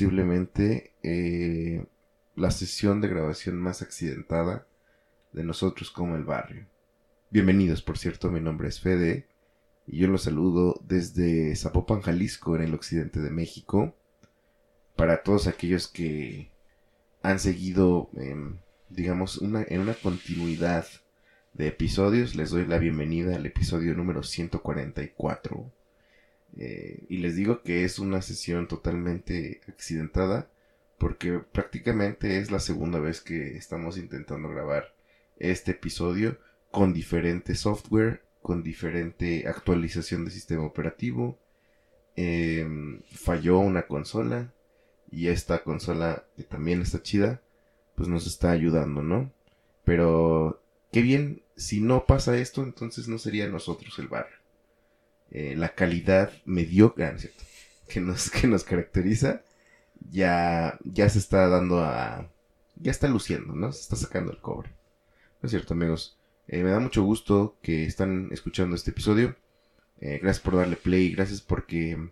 Posiblemente eh, la sesión de grabación más accidentada de nosotros como el barrio. Bienvenidos, por cierto, mi nombre es Fede y yo los saludo desde Zapopan, Jalisco, en el occidente de México. Para todos aquellos que han seguido, em, digamos, en una continuidad de episodios, les doy la bienvenida al episodio número 144 eh, y les digo que es una sesión totalmente accidentada porque prácticamente es la segunda vez que estamos intentando grabar este episodio con diferente software, con diferente actualización de sistema operativo. Em, falló una consola y esta consola que también está chida, pues nos está ayudando, ¿no? Pero qué bien, si no pasa esto, entonces no sería nosotros el barrio. Eh, la calidad mediocre ah, que nos, que nos caracteriza ya, ya se está dando a... ya está luciendo, ¿no? Se está sacando el cobre. ¿No es cierto, amigos? Eh, me da mucho gusto que están escuchando este episodio. Eh, gracias por darle play, gracias porque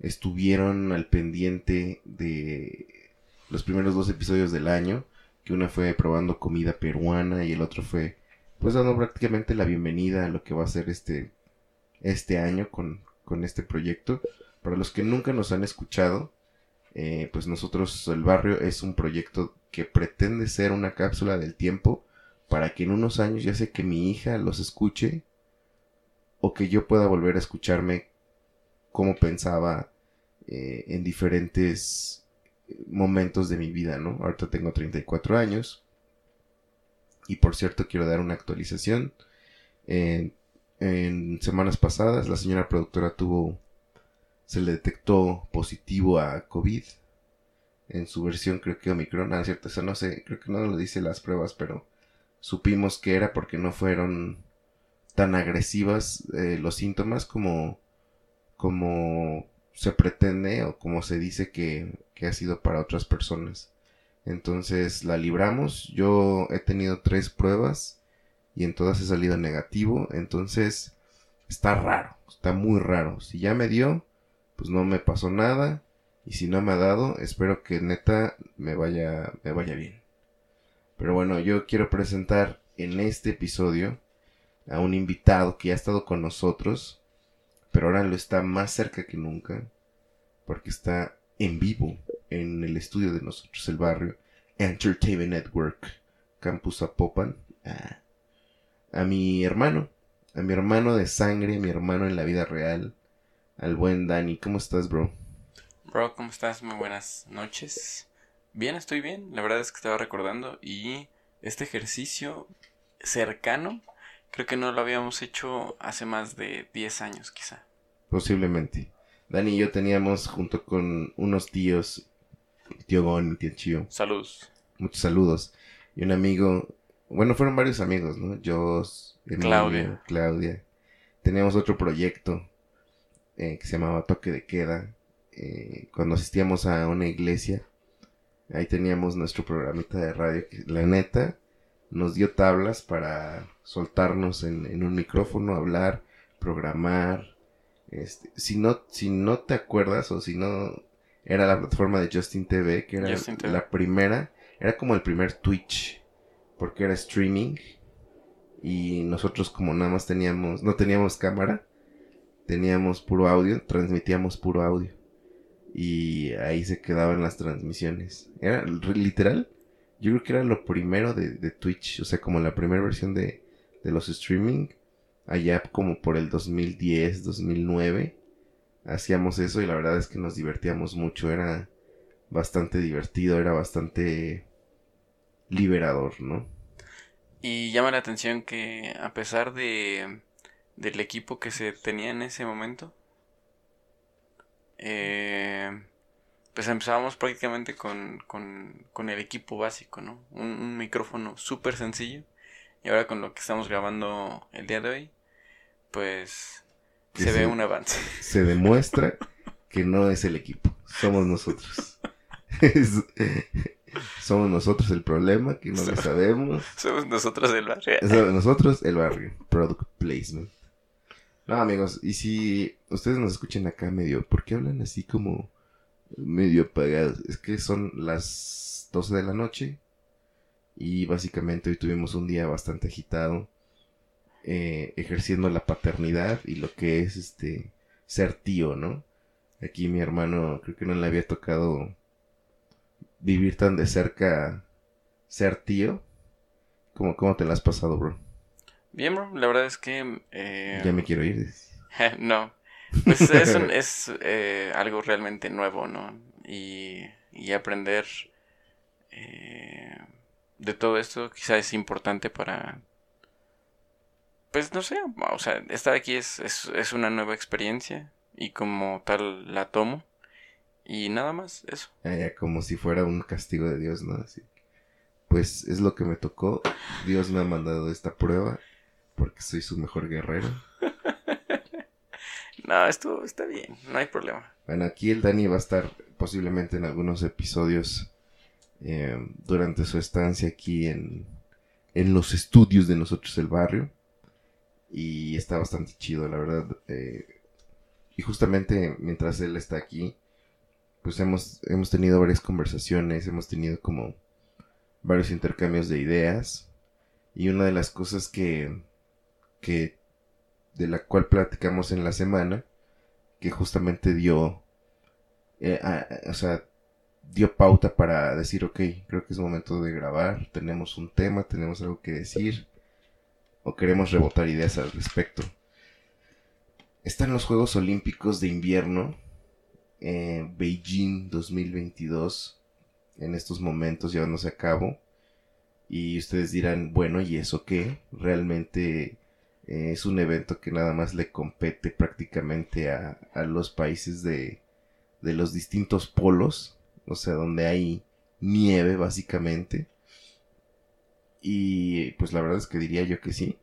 estuvieron al pendiente de los primeros dos episodios del año, que una fue probando comida peruana y el otro fue pues dando prácticamente la bienvenida a lo que va a ser este este año con, este proyecto. Para los que nunca nos han escuchado, eh, pues nosotros, el barrio, es un proyecto que pretende ser una cápsula del tiempo para que en unos años ya sé que mi hija los escuche o que yo pueda volver a escucharme cómo pensaba eh, en diferentes momentos de mi vida, ¿no? Ahorita tengo 34 años y por cierto quiero dar una actualización. Eh, en semanas pasadas la señora productora tuvo, se le detectó positivo a COVID. En su versión creo que Omicron, ah, cierto, eso no sé, creo que no lo dice las pruebas, pero supimos que era porque no fueron tan agresivas eh, los síntomas como, como se pretende o como se dice que, que ha sido para otras personas. Entonces la libramos. Yo he tenido tres pruebas y en todas he salido negativo. Entonces está raro, está muy raro. Si ya me dio, pues no me pasó nada. Y si no me ha dado, espero que neta me vaya, me vaya bien. Pero bueno, yo quiero presentar en este episodio a un invitado que ya ha estado con nosotros, pero ahora lo está más cerca que nunca, porque está en vivo en el estudio de nosotros, el barrio Entertainment Network, Campus Apopan. Ah, a mi hermano, a mi hermano de sangre, mi hermano en la vida real, al buen Dani. ¿Cómo estás, bro? Bro, ¿cómo estás? Muy buenas noches. Bien, estoy bien. La verdad es que estaba recordando y este ejercicio cercano creo que no lo habíamos hecho hace más de 10 años quizá. Posiblemente. Dani y yo teníamos junto con unos tíos, tío Gon, tío Chío. Saludos. Muchos saludos. Y un amigo bueno, fueron varios amigos, ¿no? Yo, Claudia. Claudia. Teníamos otro proyecto eh, que se llamaba Toque de Queda. Eh, cuando asistíamos a una iglesia, ahí teníamos nuestro programita de radio. Que, la neta, nos dio tablas para soltarnos en, un micrófono, hablar, programar. Este, si no, si no te acuerdas o si no era la plataforma de Justin TV, que era la primera Era como el primer Twitch, porque era streaming y nosotros como nada más teníamos, no teníamos cámara, teníamos puro audio, transmitíamos puro audio. Y ahí se quedaban las transmisiones. Era literal, yo creo que era lo primero de, Twitch, o sea, como la primera versión de, de los streaming, allá como por el 2010, 2009, hacíamos eso y la verdad es que nos divertíamos mucho, era bastante divertido, era bastante liberador, ¿no? Y llama la atención que a pesar de del equipo que se tenía en ese momento, eh, pues empezábamos prácticamente con, con, con, el equipo básico, ¿no? Un, micrófono súper sencillo. Y ahora con lo que estamos grabando el día de hoy, pues se, ve un avance. Se demuestra que no es el equipo, somos nosotros. somos nosotros el problema, que no lo sabemos. Somos nosotros el barrio. Somos nosotros el barrio. Product placement. No, amigos, y si ustedes nos escuchan acá medio, ¿por qué hablan así como medio apagados? Es que son las 12 de la noche y básicamente hoy tuvimos un día bastante agitado eh, ejerciendo la paternidad y lo que es este ser tío, ¿no? Aquí mi hermano creo que no le había tocado vivir tan de cerca ser tío. ¿Cómo, cómo te la has pasado, bro? Bien, bro. La verdad es que... Eh... Ya me quiero ir. no. Pues es, es eh, algo realmente nuevo, ¿no? Y, y aprender eh, de todo esto quizá es importante para... Pues no sé, o sea, estar aquí es, es, es una nueva experiencia y como tal la tomo. Y nada más, eso. Ah, como si fuera un castigo de Dios, ¿no? Así. Pues es lo que me tocó. Dios me ha mandado esta prueba porque soy su mejor guerrero. no, esto está bien, no hay problema. Bueno, aquí el Dani va a estar posiblemente en algunos episodios eh, durante su estancia aquí en, en los estudios de nosotros el barrio. Y está bastante chido, la verdad. Eh, y justamente mientras él está aquí, pues hemos, hemos tenido varias conversaciones, hemos tenido como varios intercambios de ideas. Y una de las cosas que, que de la cual platicamos en la semana, que justamente dio, eh, o sea, dio pauta para decir, ok, creo que es momento de grabar, tenemos un tema, tenemos algo que decir, o queremos rebotar ideas al respecto. Están los Juegos Olímpicos de Invierno eh, Beijing 2022 en estos momentos llevándose a cabo. Y ustedes dirán, bueno, ¿y eso qué? Realmente eh, es un evento que nada más le compete prácticamente a, a los países de, de los distintos polos, o sea, donde hay nieve básicamente. Y pues la verdad es que diría yo que sí.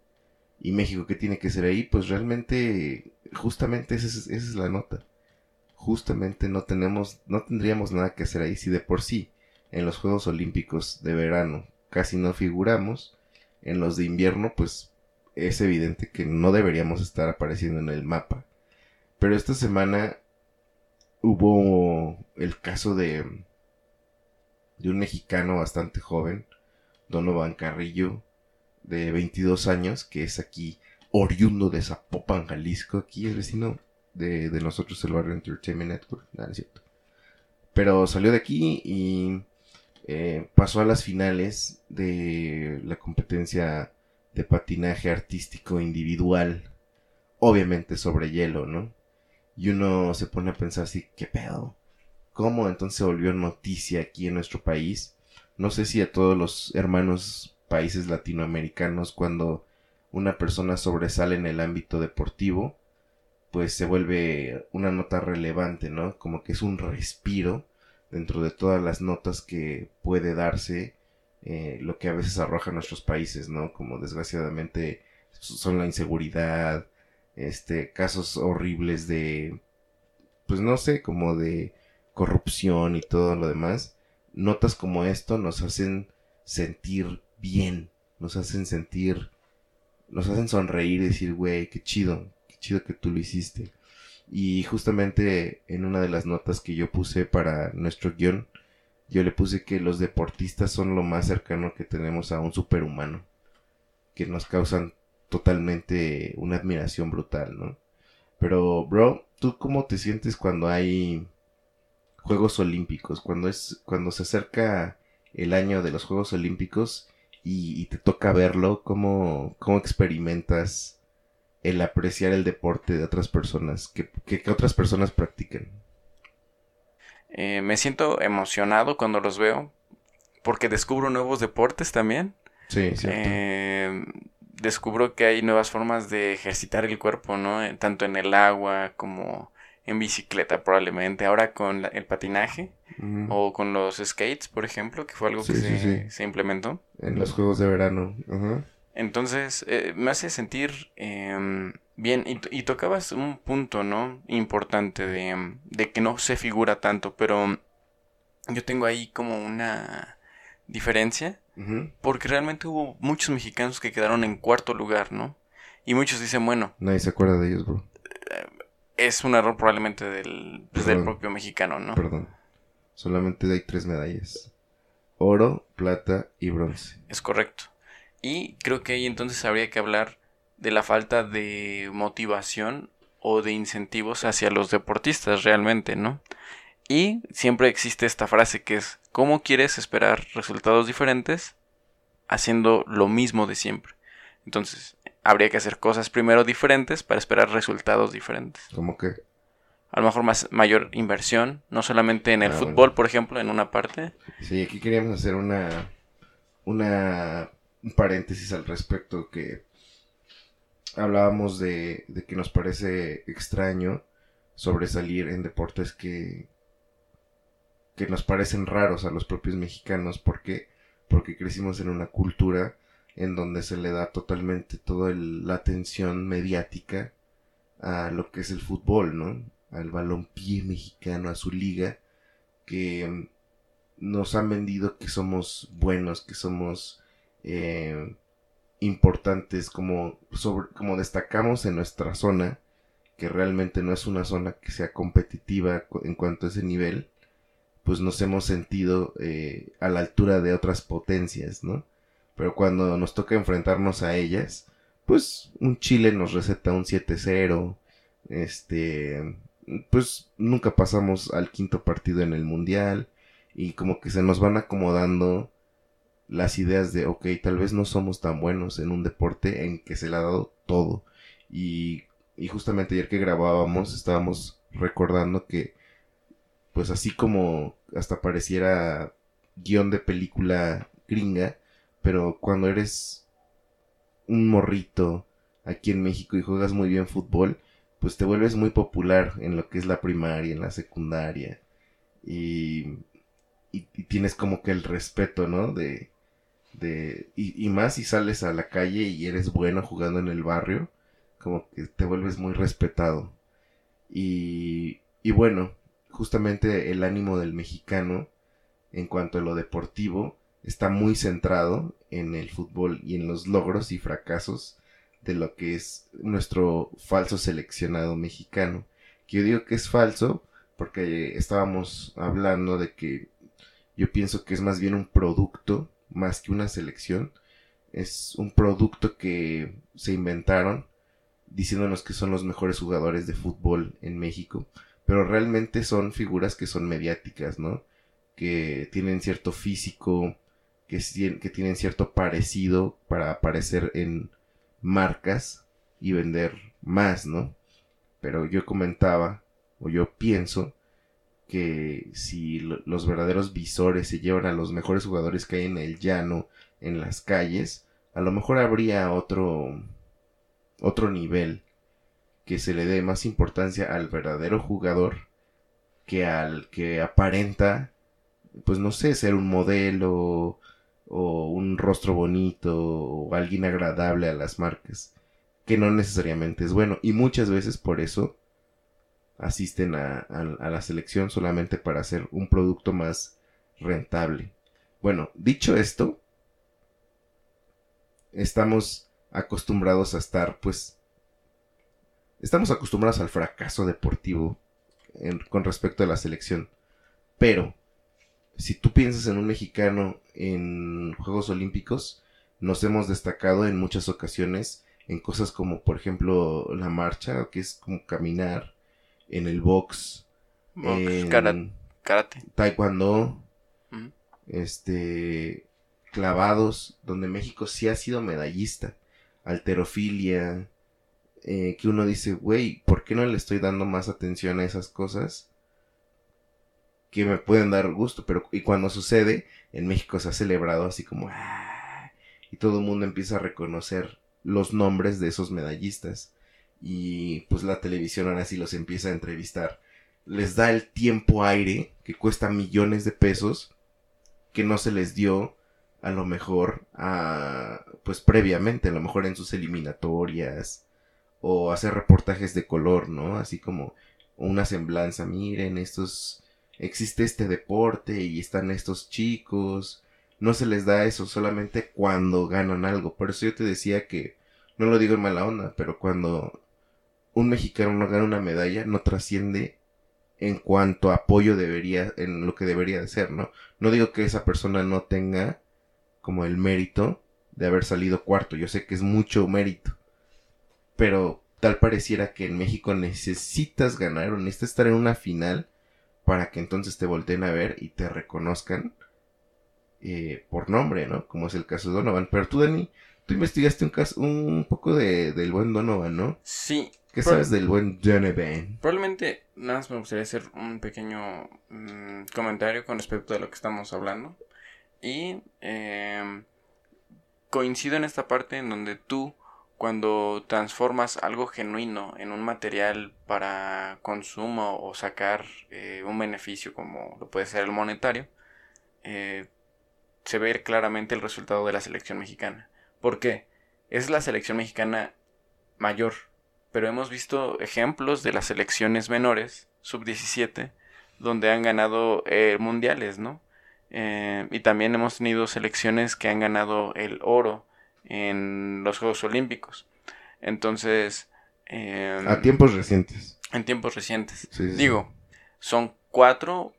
Y México, ¿qué tiene que ser ahí? Pues realmente, justamente esa es, esa es la nota justamente no tenemos, no tendríamos nada que hacer ahí si de por sí en los Juegos Olímpicos de verano casi no figuramos, en los de invierno pues es evidente que no deberíamos estar apareciendo en el mapa. Pero esta semana hubo el caso de de un mexicano bastante joven, Donovan Carrillo, de 22 años, que es aquí oriundo de Zapopan, Jalisco, aquí es vecino de, nosotros el barrio Entertainment Network, nada, es cierto. Pero salió de aquí y eh, pasó a las finales de la competencia de patinaje artístico individual, obviamente sobre hielo, ¿no? Y uno se pone a pensar así, ¿qué pedo? ¿Cómo entonces volvió noticia aquí en nuestro país? No sé si a todos los hermanos países latinoamericanos cuando una persona sobresale en el ámbito deportivo, pues se vuelve una nota relevante, ¿no? Como que es un respiro dentro de todas las notas que puede darse eh, lo que a veces arroja nuestros países, ¿no? Como desgraciadamente son la inseguridad, este, casos horribles de, pues no sé, como de corrupción y todo lo demás. Notas como esto nos hacen sentir bien, nos hacen sentir, nos hacen sonreír y decir, güey, qué chido, chido que tú lo hiciste. Y justamente en una de las notas que yo puse para nuestro guion, yo le puse que los deportistas son lo más cercano que tenemos a un superhumano, que nos causan totalmente una admiración brutal, ¿no? Pero, bro, ¿tú cómo te sientes cuando hay Juegos Olímpicos? Cuando es, cuando se acerca el año de los Juegos Olímpicos y, te toca verlo, ¿cómo, ¿cómo experimentas el apreciar el deporte de otras personas, que, que, otras personas practican? Eh, me siento emocionado cuando los veo, porque descubro nuevos deportes también. Sí, cierto. Eh, descubro que hay nuevas formas de ejercitar el cuerpo, ¿no? Eh, tanto en el agua como en bicicleta probablemente. Ahora con el patinaje o con los skates, por ejemplo, que fue algo que se, implementó. En los Juegos de Verano. Entonces, eh, me hace sentir em, bien. Y, tocabas un punto, ¿no? Importante de, de que no se figura tanto, pero yo tengo ahí como una diferencia porque realmente hubo muchos mexicanos que quedaron en cuarto lugar, ¿no? Y muchos dicen, bueno. Nadie se acuerda de ellos, bro. Es un error probablemente del, pues, del propio mexicano, ¿no? Perdón. Solamente hay tres medallas. Oro, plata y bronce. Es correcto. Y creo que ahí entonces habría que hablar de la falta de motivación o de incentivos hacia los deportistas realmente, ¿no? Y siempre existe esta frase que es, ¿cómo quieres esperar resultados diferentes haciendo lo mismo de siempre? Entonces, habría que hacer cosas primero diferentes para esperar resultados diferentes. ¿Cómo que? A lo mejor más mayor inversión, no solamente en el ah, fútbol, por ejemplo, en una parte. Sí, aquí queríamos hacer una una un paréntesis al respecto que hablábamos de, de que nos parece extraño sobresalir en deportes que, que nos parecen raros a los propios mexicanos. ¿Por qué? Porque crecimos en una cultura en donde se le da totalmente toda la atención mediática a lo que es el fútbol, ¿no? Al balompié mexicano, a su liga, que nos han vendido que somos buenos, que somos eh, importantes, como, sobre, como destacamos en nuestra zona, que realmente no es una zona que sea competitiva en cuanto a ese nivel, pues nos hemos sentido eh, a la altura de otras potencias, ¿no? Pero cuando nos toca enfrentarnos a ellas, pues un Chile nos receta un 7-0, este, pues nunca pasamos al quinto partido en el Mundial y como que se nos van acomodando las ideas de, ok, tal vez no somos tan buenos en un deporte en que se le ha dado todo. Y, y justamente ayer que grabábamos estábamos recordando que pues así como hasta pareciera guion de película gringa, pero cuando eres un morrito aquí en México y juegas muy bien fútbol, pues te vuelves muy popular en lo que es la primaria, en la secundaria. Y, y, tienes como que el respeto, ¿no? De, de y, más si sales a la calle y eres bueno jugando en el barrio, como que te vuelves muy respetado. Y, y bueno, justamente el ánimo del mexicano en cuanto a lo deportivo está muy centrado en el fútbol y en los logros y fracasos de lo que es nuestro falso seleccionado mexicano. Que yo digo que es falso porque estábamos hablando de que yo pienso que es más bien un producto más que una selección. Es un producto que se inventaron diciéndonos que son los mejores jugadores de fútbol en México pero realmente son figuras que son mediáticas, ¿no? Que tienen cierto físico, que, que tienen cierto parecido para aparecer en marcas y vender más, ¿no? Pero yo comentaba, o yo pienso, que si los verdaderos visores se llevan a los mejores jugadores que hay en el llano, en las calles, a lo mejor habría otro otro nivel que se le dé más importancia al verdadero jugador que al que aparenta, pues no sé, ser un modelo o un rostro bonito o alguien agradable a las marcas, que no necesariamente es bueno. Y muchas veces por eso asisten a, la selección solamente para hacer un producto más rentable. Bueno, dicho esto, estamos acostumbrados a estar pues estamos acostumbrados al fracaso deportivo con respecto a la selección. Pero si tú piensas en un mexicano en Juegos Olímpicos, nos hemos destacado en muchas ocasiones en cosas como, por ejemplo, la marcha, que es como caminar, en el box, Box, en kara- karate. taekwondo, este, clavados, donde México sí ha sido medallista, alterofilia, eh, que uno dice, güey, ¿por qué no le estoy dando más atención a esas cosas? Que me pueden dar gusto, pero y cuando sucede, en México se ha celebrado así como, "Ah", y todo el mundo empieza a reconocer los nombres de esos medallistas. Y pues la televisión ahora sí los empieza a entrevistar. Les da el tiempo aire, que cuesta millones de pesos, que no se les dio a lo mejor a pues previamente, a lo mejor en sus eliminatorias o hacer reportajes de color, ¿no? Así como una semblanza, miren, estos existe este deporte y están estos chicos, no se les da eso solamente cuando ganan algo. Por eso yo te decía que no lo digo en mala onda, pero cuando un mexicano no gana una medalla no trasciende en cuanto a apoyo debería en lo que debería de ser, ¿no? No digo que esa persona no tenga como el mérito de haber salido cuarto, yo sé que es mucho mérito, pero tal pareciera que en México necesitas ganar o necesitas estar en una final para que entonces te volteen a ver y te reconozcan eh, por nombre, ¿no? Como es el caso de Donovan. Pero tú, Dani, tú investigaste un caso, un poco de, del buen Donovan, ¿no? Sí, ¿Qué Pro- sabes del buen Donovan? Probablemente nada más me gustaría hacer un pequeño mm, comentario con respecto a lo que estamos hablando. Y em, coincido en esta parte en donde tú, cuando transformas algo genuino en un material para consumo o sacar eh, un beneficio como lo puede ser el monetario, eh, se ve claramente el resultado de la selección mexicana. ¿Por qué? Es la selección mexicana mayor, pero hemos visto ejemplos de las selecciones menores, sub-17, donde han ganado eh, mundiales, ¿no? Eh, y también hemos tenido selecciones que han ganado el oro en los Juegos Olímpicos. Entonces, eh, A tiempos recientes. en tiempos recientes. Sí. Digo, son cuatro,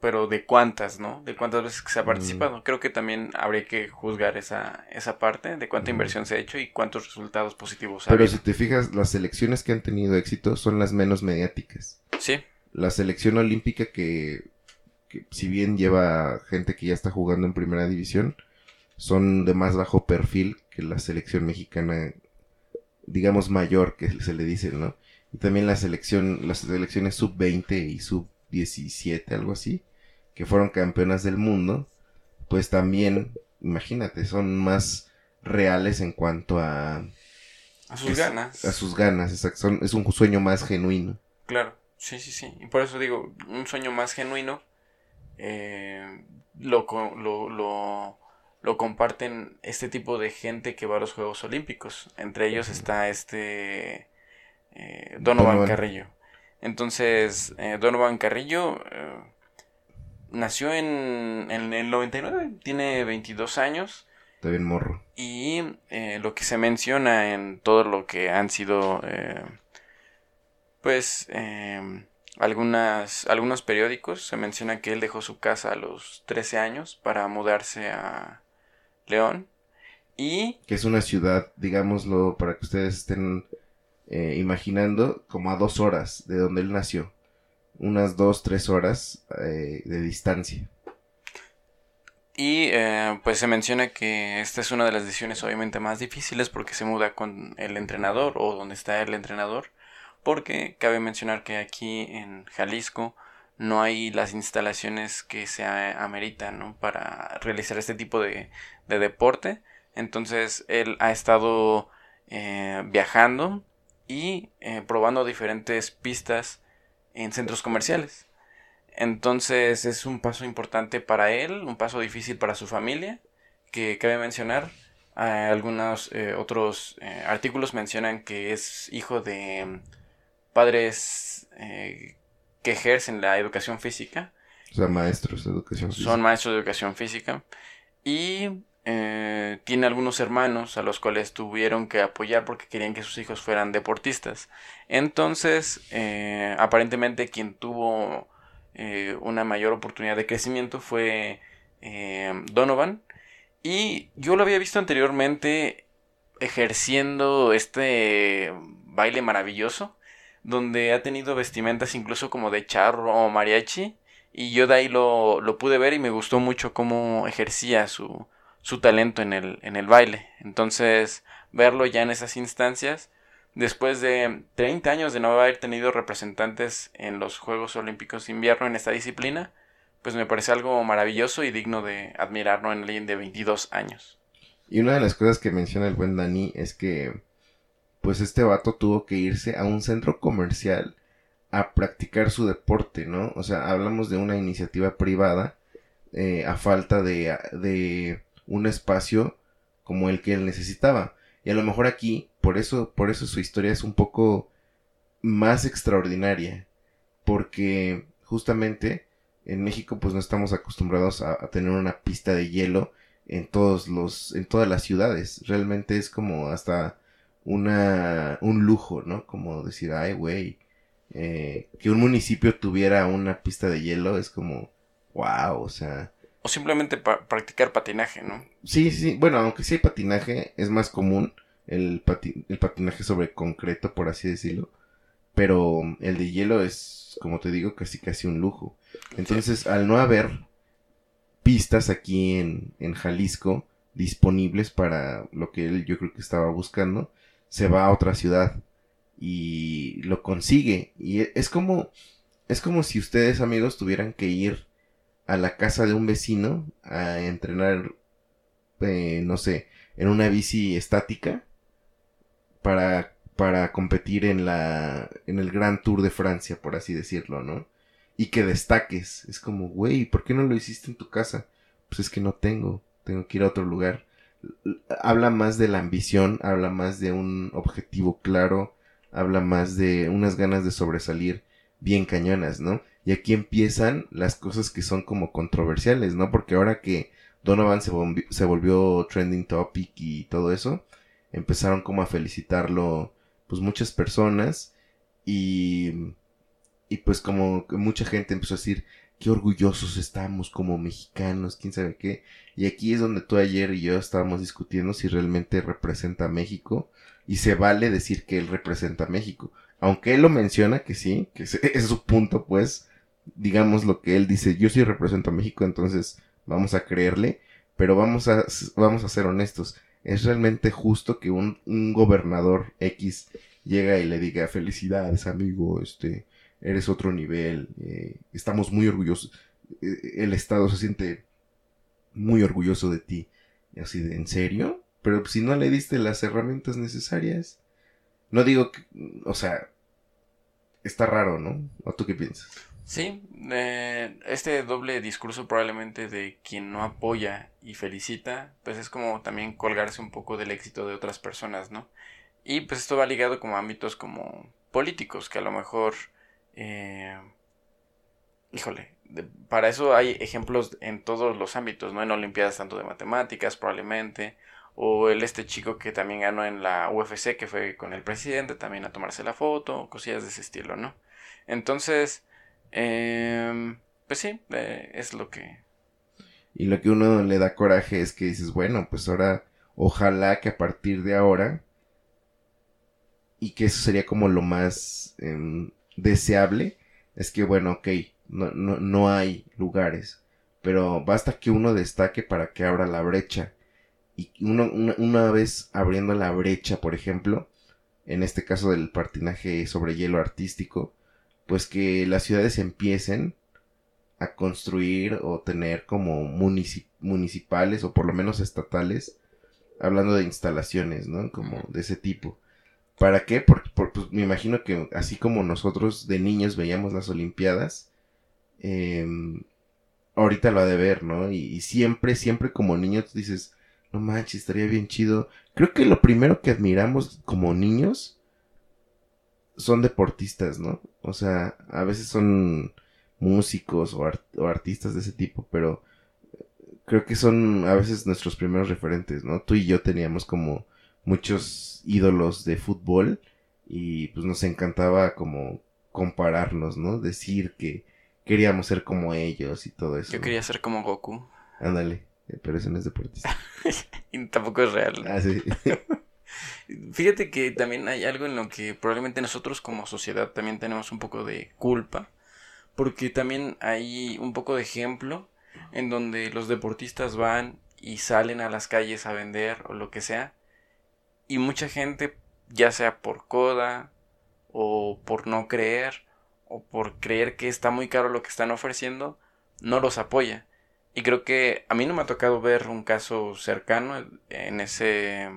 pero ¿de cuántas, no? De cuántas veces que se ha participado. Creo que también habría que juzgar esa, esa parte de cuánta inversión se ha hecho y cuántos resultados positivos ha Pero habido. si te fijas, las selecciones que han tenido éxito son las menos mediáticas. Sí, La selección olímpica que, que si bien lleva gente que ya está jugando en primera división, son de más bajo perfil que la selección mexicana, digamos mayor, que se le dice, ¿no? Y también la selección, las selecciones sub-20 y sub-17, algo así, que fueron campeonas del mundo, pues también, imagínate, son más reales en cuanto a, a sus Es- ganas. a sus ganas, exacto, son- es un sueño más genuino. Claro, sí, sí, sí. Y por eso digo, un sueño más genuino eh, lo, lo, lo, lo comparten este tipo de gente que va a los Juegos Olímpicos. Entre ellos está este eh, Donovan, Donovan. Carrillo. Entonces, eh, Donovan Carrillo eh, nació en, en el 99, tiene 22 años. Está bien morro. Y eh, lo que se menciona en todo lo que han sido, eh, pues, algunas, algunos periódicos, se menciona que él dejó su casa a los 13 años para mudarse a León. Y, que es una ciudad, digámoslo, para que ustedes estén eh, imaginando, como a dos horas de donde él nació. Unas dos, tres horas eh, de distancia. y eh, pues se menciona que esta es una de las decisiones obviamente más difíciles porque se muda con el entrenador o donde está el entrenador. Porque cabe mencionar que aquí en Jalisco no hay las instalaciones que se ameritan ¿no? para realizar este tipo de, de deporte. Entonces él ha estado viajando y eh, probando diferentes pistas en centros comerciales. Entonces es un paso importante para él, un paso difícil para su familia, que cabe mencionar. eh, algunos eh, otros artículos mencionan que es hijo de mm, padres que ejercen la educación física O sea, maestros de educación física. son maestros de educación física y eh, tiene algunos hermanos a los cuales tuvieron que apoyar porque querían que sus hijos fueran deportistas. Entonces, eh, aparentemente quien tuvo eh, una mayor oportunidad de crecimiento fue eh, Donovan. Y yo lo había visto anteriormente ejerciendo este baile maravilloso, donde ha tenido vestimentas incluso como de charro o mariachi. Y yo de ahí lo, lo pude ver y me gustó mucho cómo ejercía su, su talento en el, en el baile. Entonces, verlo ya en esas instancias, después de 30 años de no haber tenido representantes en los Juegos Olímpicos de Invierno en esta disciplina, pues me parece algo maravilloso y digno de admirarlo en alguien de 22 años. Y una de las cosas que menciona el buen Dani es que, pues este vato tuvo que irse a un centro comercial a practicar su deporte, ¿no? O sea, hablamos de una iniciativa privada eh, a falta de un espacio como el que él necesitaba. Y a lo mejor aquí, por eso, por eso su historia es un poco más extraordinaria. Porque justamente en México pues no estamos acostumbrados a, tener una pista de hielo en todos los, en todas las ciudades. Realmente es como hasta una, un lujo, ¿no? Como decir, ay, güey, eh, que un municipio tuviera una pista de hielo es como, wow, o sea. O simplemente practicar patinaje, ¿no? Sí, sí, bueno, aunque sí hay patinaje, es más común el, el patinaje sobre concreto, por así decirlo. Pero el de hielo es, como te digo, casi casi un lujo. Entonces, al no haber pistas aquí en, en Jalisco disponibles para lo que él yo creo que estaba buscando, se va a otra ciudad y lo consigue. Y es como, es como si ustedes amigos tuvieran que ir a la casa de un vecino a entrenar, eh, no sé, en una bici estática para, para competir en la, en el Gran Tour de Francia, por así decirlo, ¿no? Y que destaques. Es como, güey, ¿por qué no lo hiciste en tu casa? Pues es que no tengo, tengo que ir a otro lugar. Habla más de la ambición, habla más de un objetivo claro, habla más de unas ganas de sobresalir bien cañonas, ¿no? Y aquí empiezan las cosas que son como controversiales, ¿no? Porque ahora que Donovan se, se volvió trending topic y todo eso, empezaron como a felicitarlo pues muchas personas y y pues como mucha gente empezó a decir qué orgullosos estamos como mexicanos, quién sabe qué. Y aquí es donde tú ayer y yo estábamos discutiendo si realmente representa a México y se vale decir que él representa a México. Aunque él lo menciona que sí, que es su punto, pues digamos lo que él dice, yo sí represento a México, entonces vamos a creerle, pero vamos a, vamos a ser honestos. ¿Es realmente justo que un, un gobernador X llega y le diga felicidades amigo, este, eres otro nivel, eh, estamos muy orgullosos, eh, el Estado se siente muy orgulloso de ti, así de, ¿en serio? Pero si no le diste las herramientas necesarias, no digo que, o sea, está raro, ¿no? ¿O tú qué piensas? Sí, eh, este doble discurso probablemente de quien no apoya y felicita, pues es como también colgarse un poco del éxito de otras personas, ¿no? Y pues esto va ligado como a ámbitos como políticos, que a lo mejor, eh, híjole, para eso hay ejemplos en todos los ámbitos, ¿no? En Olimpiadas tanto de matemáticas probablemente, o el este chico que también ganó en la UFC, que fue con el presidente, también a tomarse la foto, cosillas de ese estilo, ¿no? Entonces, eh, pues sí, eh, es lo que... Y lo que uno le da coraje es que dices, bueno, pues ahora, ojalá que a partir de ahora, y que eso sería como lo más em, deseable, es que, bueno, ok, no, no, no hay lugares, pero basta que uno destaque para que abra la brecha. Y uno, una, una vez abriendo la brecha, por ejemplo, en este caso del patinaje sobre hielo artístico, pues que las ciudades empiecen a construir o tener como municipales o por lo menos estatales, hablando de instalaciones, ¿no? Como de ese tipo. ¿Para qué? Porque, pues me imagino que así como nosotros de niños veíamos las Olimpiadas, em, ahorita lo ha de ver, ¿no? Y, y, siempre, siempre como niños dices, no manches, estaría bien chido. Creo que lo primero que admiramos como niños son deportistas, ¿no? O sea, a veces son músicos o, artistas de ese tipo, pero creo que son a veces nuestros primeros referentes, ¿no? Tú y yo teníamos como muchos ídolos de fútbol y pues nos encantaba como compararnos, ¿no? Decir que, queríamos ser como ellos y todo eso. Yo quería ser como Goku. Ándale, eh, pero eso no es deportista. y tampoco es real. Ah, sí. Fíjate que también hay algo en lo que probablemente nosotros como sociedad también tenemos un poco de culpa, porque también hay un poco de ejemplo en donde los deportistas van y salen a las calles a vender o lo que sea, y mucha gente, ya sea por coda o por no creer o por creer que está muy caro lo que están ofreciendo, no los apoya. Y creo que a mí no me ha tocado ver un caso cercano en ese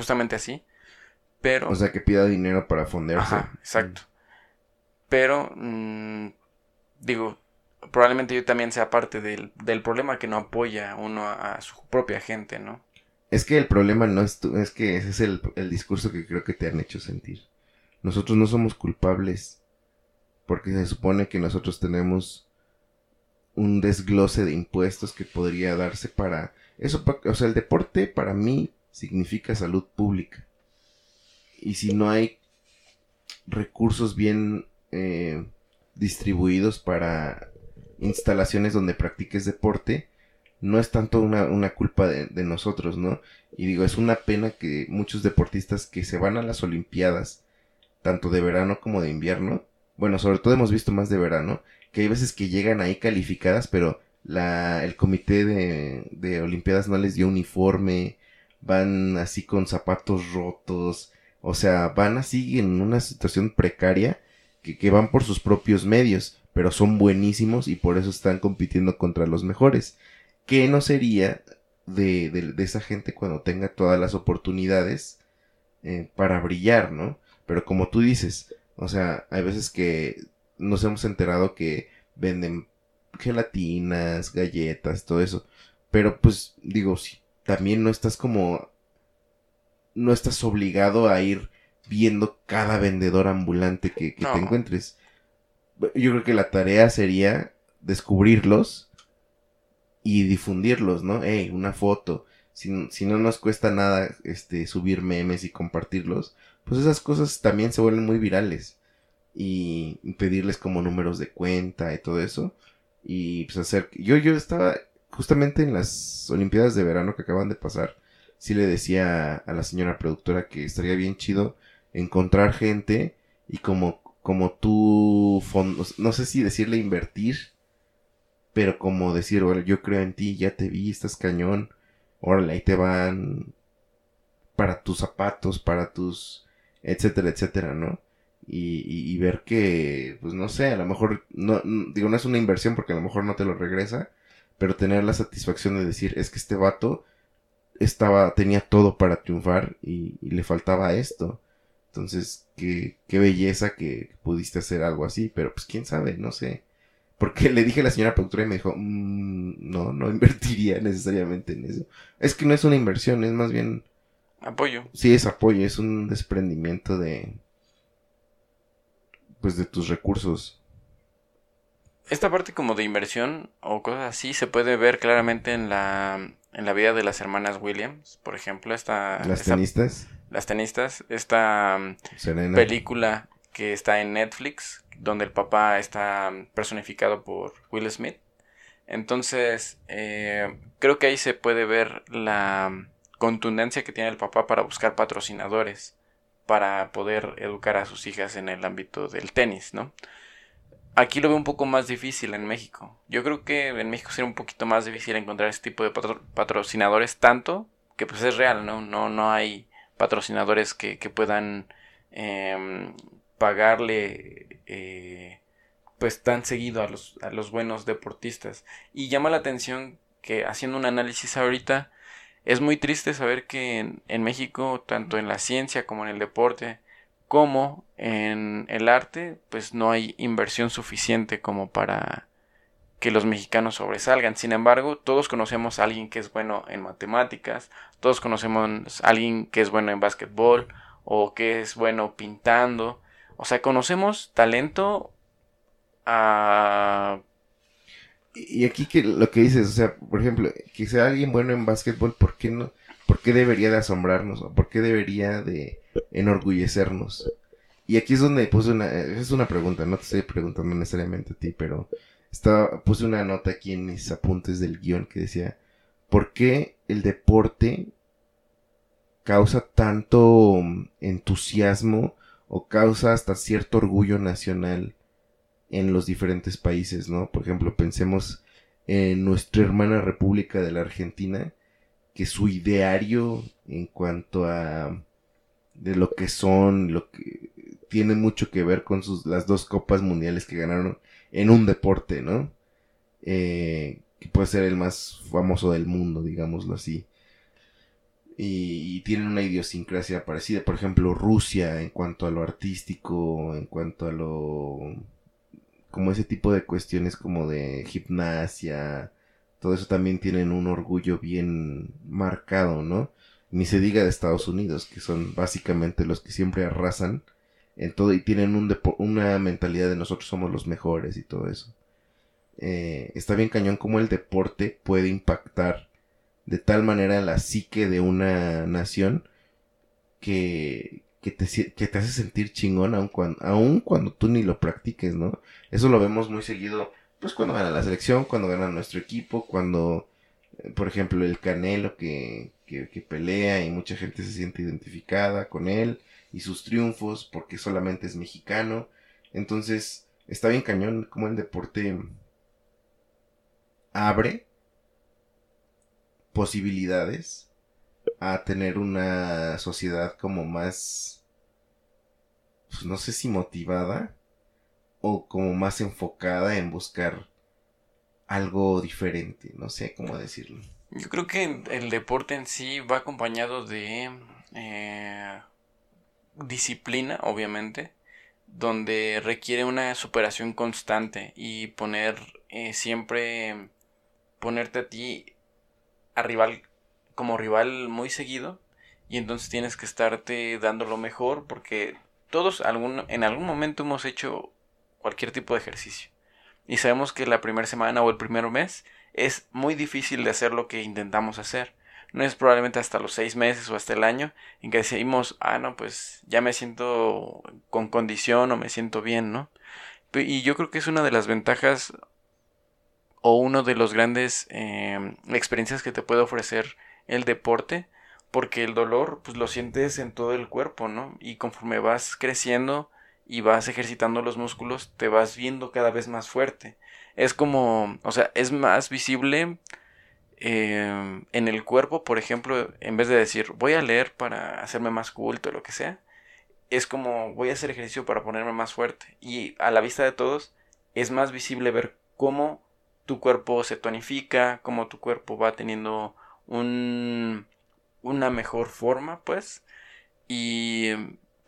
justamente así. Pero. O sea, que pida dinero para fondearse. Ajá, exacto. Pero, mm, digo, probablemente yo también sea parte del, del problema que no apoya uno a, su propia gente, ¿no? Es que el problema no es tú, es que ese es el, el discurso que creo que te han hecho sentir. Nosotros no somos culpables porque se supone que nosotros tenemos un desglose de impuestos que podría darse para eso, o sea, el deporte para mí significa salud pública. Y si no hay recursos bien eh, distribuidos para instalaciones donde practiques deporte, no es tanto una, culpa de, de, nosotros, ¿no? Y digo, es una pena que muchos deportistas que se van a las Olimpiadas, tanto de verano como de invierno, bueno, sobre todo hemos visto más de verano, que hay veces que llegan ahí calificadas, pero la, el comité de, de Olimpiadas no les dio uniforme, van así con zapatos rotos, o sea, van así en una situación precaria que, que van por sus propios medios, pero son buenísimos y por eso están compitiendo contra los mejores. ¿Qué no sería de, de, esa gente cuando tenga todas las oportunidades eh, para brillar, ¿no? Pero como tú dices, o sea, hay veces que nos hemos enterado que venden gelatinas, galletas, todo eso. Pero pues digo, si también no estás como... No estás obligado a ir viendo cada vendedor ambulante que, te encuentres. Yo creo que la tarea sería descubrirlos y difundirlos, ¿no? Ey, una foto. Si, si, no nos cuesta nada este, subir memes y compartirlos, pues esas cosas también se vuelven muy virales. Y pedirles como números de cuenta y todo eso. Y pues hacer... Yo, yo estaba justamente en las Olimpiadas de verano que acaban de pasar, sí le decía a la señora productora que estaría bien chido encontrar gente y como, como tú, no sé si decirle invertir, pero como decir, bueno, yo creo en ti, ya te vi, estás cañón, órale, ahí te van para tus zapatos, para tus, etcétera, etcétera, ¿no? Y, y, y, ver que, pues no sé, a lo mejor, no, digo, no es una inversión porque a lo mejor no te lo regresa, pero tener la satisfacción de decir, es que este vato estaba, tenía todo para triunfar y, le faltaba esto. Entonces, qué, qué belleza que pudiste hacer algo así, pero pues quién sabe, no sé. Porque le dije a la señora productora y me dijo, mm, no, no invertiría necesariamente en eso. Es que no es una inversión, es más bien... Apoyo. Sí, es apoyo, es un desprendimiento de... Pues de tus recursos esta parte como de inversión o cosas así se puede ver claramente en la, en la vida de las hermanas Williams, por ejemplo, esta... Las tenistas. Las tenistas, esta um, película que está en Netflix, donde el papá está personificado por Will Smith. Entonces, eh, creo que ahí se puede ver la contundencia que tiene el papá para buscar patrocinadores para poder educar a sus hijas en el ámbito del tenis, ¿no? Aquí lo veo un poco más difícil en México. Yo creo que en México sería un poquito más difícil encontrar este tipo de patrocinadores, tanto que pues es real, ¿no? No, no hay patrocinadores que, puedan em, pagarle eh, pues tan seguido a los, a los buenos deportistas. Y llama la atención que haciendo un análisis ahorita, es muy triste saber que en México, tanto en la ciencia como en el deporte, como en el arte, pues no hay inversión suficiente como para que los mexicanos sobresalgan. Sin embargo, todos conocemos a alguien que es bueno en matemáticas, todos conocemos a alguien que es bueno en básquetbol o que es bueno pintando. O sea, conocemos talento a... Y aquí que lo que dices, o sea, por ejemplo, que sea alguien bueno en básquetbol, ¿por qué no? ¿Por qué debería de asombrarnos? ¿Por qué debería de enorgullecernos. Y aquí es donde puse una, es una pregunta, no te estoy preguntando necesariamente a ti, pero estaba, puse una nota aquí en mis apuntes del guion que decía, ¿por qué el deporte causa tanto entusiasmo o causa hasta cierto orgullo nacional en los diferentes países, ¿no? Por ejemplo, pensemos en nuestra hermana República de la Argentina, que su ideario en cuanto a de lo que son, lo que tiene mucho que ver con sus las dos copas mundiales que ganaron en un deporte, ¿no? Eh, que puede ser el más famoso del mundo, digámoslo así. Y, y, tienen una idiosincrasia parecida, por ejemplo, Rusia en cuanto a lo artístico, en cuanto a lo como ese tipo de cuestiones como de gimnasia, todo eso también tienen un orgullo bien marcado, ¿no? Ni se diga de Estados Unidos, que son básicamente los que siempre arrasan en todo y tienen un una mentalidad de nosotros somos los mejores y todo eso. Eh, está bien cañón como el deporte puede impactar de tal manera la psique de una nación que, que te, que te hace sentir chingón aun cuando, cuando tú ni lo practiques, ¿no? Eso lo vemos muy seguido, pues cuando gana la selección, cuando gana nuestro equipo, cuando, eh, por ejemplo, el Canelo que, que, que, pelea y mucha gente se siente identificada con él y sus triunfos porque solamente es mexicano. Entonces, está bien cañón como el deporte abre posibilidades a tener una sociedad como más, pues no sé si motivada o como más enfocada en buscar algo diferente, no sé cómo decirlo. Yo creo que el deporte en sí va acompañado de eh, disciplina, obviamente, donde requiere una superación constante y poner eh, siempre ponerte a ti a rival como rival muy seguido y entonces tienes que estarte dando lo mejor porque todos algún, en algún momento hemos hecho cualquier tipo de ejercicio y sabemos que la primera semana o el primer mes es muy difícil de hacer lo que intentamos hacer. No es probablemente hasta los seis meses o hasta el año en que decimos, ah, no, pues ya me siento con condición o me siento bien, ¿no? Y yo creo que es una de las ventajas o uno de los grandes eh, experiencias que te puede ofrecer el deporte, porque el dolor pues lo sientes en todo el cuerpo, ¿no? Y conforme vas creciendo y vas ejercitando los músculos, te vas viendo cada vez más fuerte. Es como, o sea, es más visible eh, en el cuerpo, por ejemplo, en vez de decir voy a leer para hacerme más culto o lo que sea, es como voy a hacer ejercicio para ponerme más fuerte. Y a la vista de todos es más visible ver cómo tu cuerpo se tonifica, cómo tu cuerpo va teniendo un, una mejor forma, pues. Y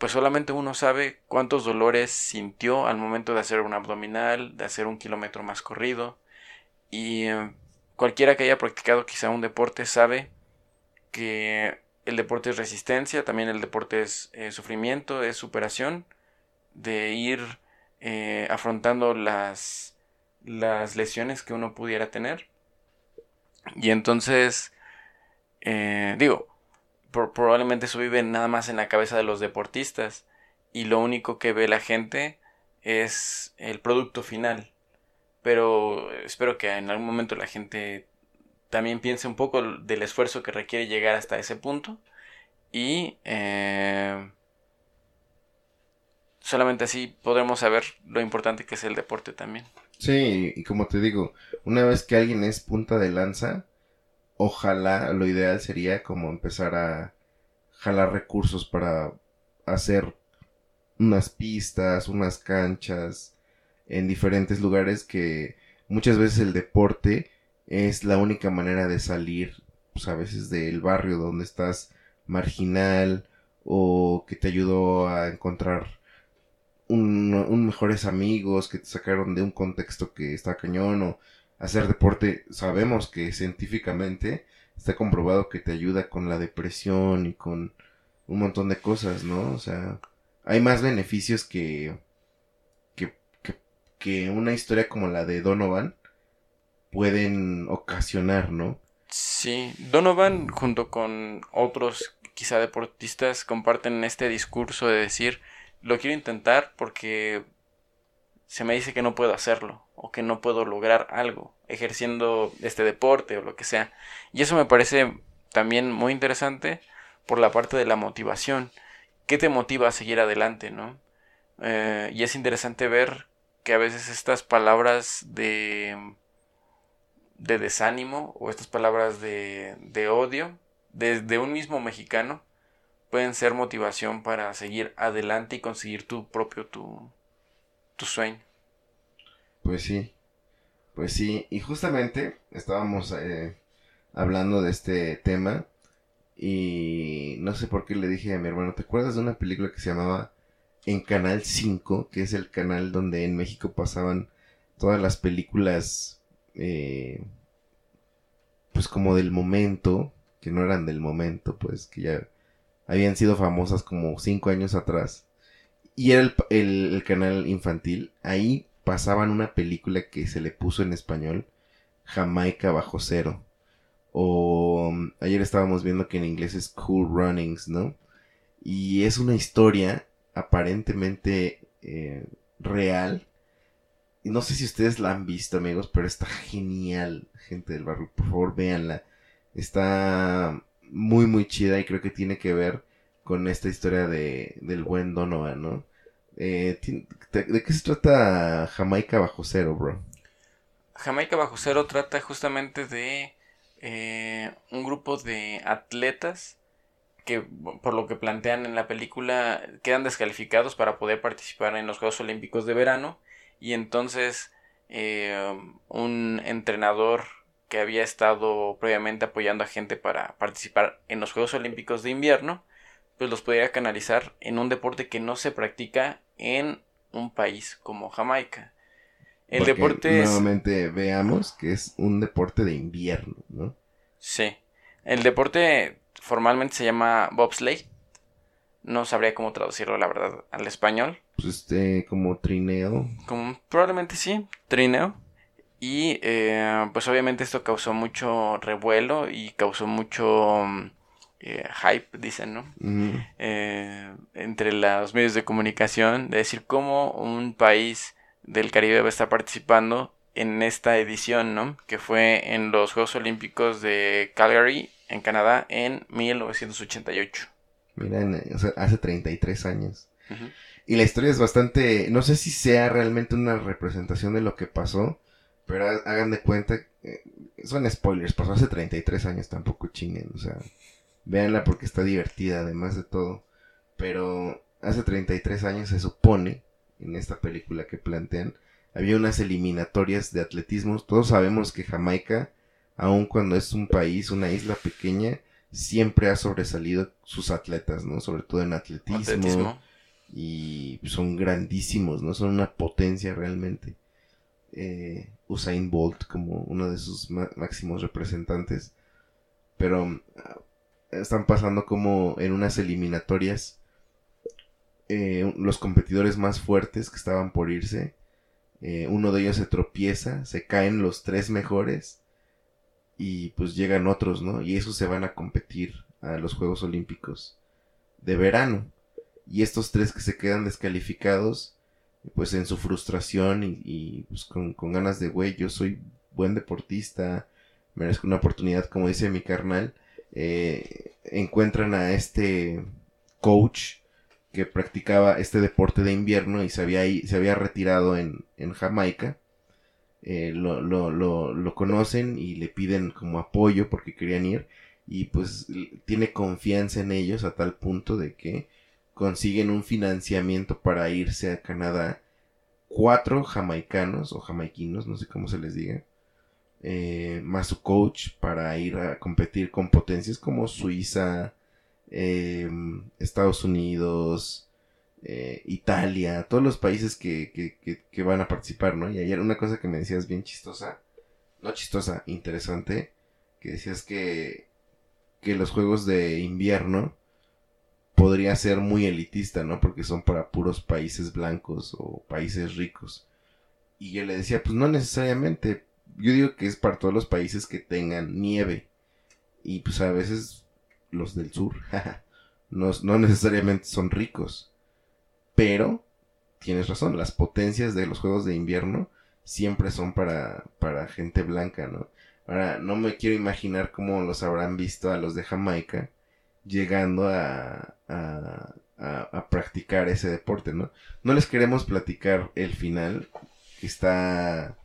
pues solamente uno sabe cuántos dolores sintió al momento de hacer un abdominal, de hacer un kilómetro más corrido. Y eh, cualquiera que haya practicado quizá un deporte sabe que el deporte es resistencia, también el deporte es eh, sufrimiento, es superación, de ir eh, afrontando las, las lesiones que uno pudiera tener. Y entonces eh, digo, probablemente eso vive nada más en la cabeza de los deportistas y lo único que ve la gente es el producto final. Pero espero que en algún momento la gente también piense un poco del esfuerzo que requiere llegar hasta ese punto y eh, solamente así podremos saber lo importante que es el deporte también. Sí, y como te digo, una vez que alguien es punta de lanza, ojalá lo ideal sería como empezar a jalar recursos para hacer unas pistas, unas canchas en diferentes lugares que muchas veces el deporte es la única manera de salir, pues a veces del barrio donde estás marginal o que te ayudó a encontrar un, mejores amigos que te sacaron de un contexto que está cañón o hacer deporte, sabemos que científicamente está comprobado que te ayuda con la depresión y con un montón de cosas, ¿no? O sea, hay más beneficios que, que, que, una historia como la de Donovan pueden ocasionar, ¿no? Sí, Donovan junto con otros quizá deportistas comparten este discurso de decir lo quiero intentar porque se me dice que no puedo hacerlo o que no puedo lograr algo ejerciendo este deporte o lo que sea. Y eso me parece también muy interesante por la parte de la motivación. ¿Qué te motiva a seguir adelante, no? Eh, y es interesante ver que a veces estas palabras de, de desánimo o estas palabras de, de odio desde un mismo mexicano pueden ser motivación para seguir adelante y conseguir tu propio tu, tu sueño. Pues sí, pues sí, y justamente estábamos eh, hablando de este tema y no sé por qué le dije a mi hermano, ¿te acuerdas de una película que se llamaba en Canal 5, que es el canal donde en México pasaban todas las películas, eh, pues como del momento, que no eran del momento, pues que ya habían sido famosas como cinco años atrás. Y era el, el canal infantil. Ahí pasaban una película que se le puso en español, Jamaica bajo cero. O mm, ayer estábamos viendo que en inglés es Cool Runnings, ¿no? Y es una historia aparentemente eh, real. Y no sé si ustedes la han visto, amigos, pero está genial, gente del barrio. Por favor, véanla. Está muy, muy chida y creo que tiene que ver con esta historia de, del buen Donovan, ¿no? Eh, ¿De qué se trata Jamaica bajo cero, bro? Jamaica bajo cero trata justamente de eh, un grupo de atletas que por lo que plantean en la película quedan descalificados para poder participar en los Juegos Olímpicos de verano y entonces eh, un entrenador que había estado previamente apoyando a gente para participar en los Juegos Olímpicos de invierno pues los podría canalizar en un deporte que no se practica en un país como Jamaica. El deporte nuevamente veamos que es un deporte de invierno, ¿no? Sí. El deporte formalmente se llama bobsleigh. No sabría cómo traducirlo, la verdad, al español. Pues este, como trineo. Como, probablemente sí, trineo. Y eh, pues obviamente esto causó mucho revuelo y causó mucho eh, hype, dicen, ¿no? Eh, entre los medios de comunicación, de decir cómo un país del Caribe va a estar participando en esta edición, ¿no? Que fue en los Juegos Olímpicos de Calgary, en Canadá, en 1988. Mira, hace 33 años. Y la historia es bastante, no sé si sea realmente una representación de lo que pasó, pero hagan de cuenta, eh, son spoilers, pasó hace 33 años, tampoco chinguen, o sea, Véanla porque está divertida, además de todo. Pero hace 33 años se supone, en esta película que plantean, había unas eliminatorias de atletismo. Todos sabemos que Jamaica, aun cuando es un país, una isla pequeña, siempre ha sobresalido sus atletas, ¿no? Sobre todo en atletismo. Y son grandísimos, ¿no? Son una potencia realmente. Eh, Usain Bolt como uno de sus máximos representantes. Pero están pasando como en unas eliminatorias eh, los competidores más fuertes que estaban por irse. Eh, uno de ellos se tropieza, se caen los tres mejores y pues llegan otros, ¿no? Y esos se van a competir a los Juegos Olímpicos de verano. Y estos tres que se quedan descalificados, pues en su frustración y, pues con, con, ganas de, güey, yo soy buen deportista, merezco una oportunidad, como dice mi carnal, eh, encuentran a este coach que practicaba este deporte de invierno y se había, se había retirado en, Jamaica. Eh, lo, lo, lo, conocen y le piden como apoyo porque querían ir y pues tiene confianza en ellos a tal punto de que consiguen un financiamiento para irse a Canadá cuatro jamaicanos o jamaiquinos, no sé cómo se les diga, eh, más su coach para ir a competir con potencias como Suiza, em, Estados Unidos, eh, Italia, todos los países que, que, van a participar, ¿no? Y ayer una cosa que me decías bien chistosa, no chistosa, interesante, que decías que, que los juegos de invierno podría ser muy elitista, ¿no? Porque son para puros países blancos o países ricos. Y yo le decía, pues no necesariamente, yo digo que es para todos los países que tengan nieve. Y pues a veces los del sur no, no necesariamente son ricos. Pero, tienes razón, las potencias de los juegos de invierno siempre son para, para gente blanca, ¿no? Ahora, no me quiero imaginar cómo los habrán visto a los de Jamaica llegando a, a, a, practicar ese deporte, ¿no? No les queremos platicar el final, que está,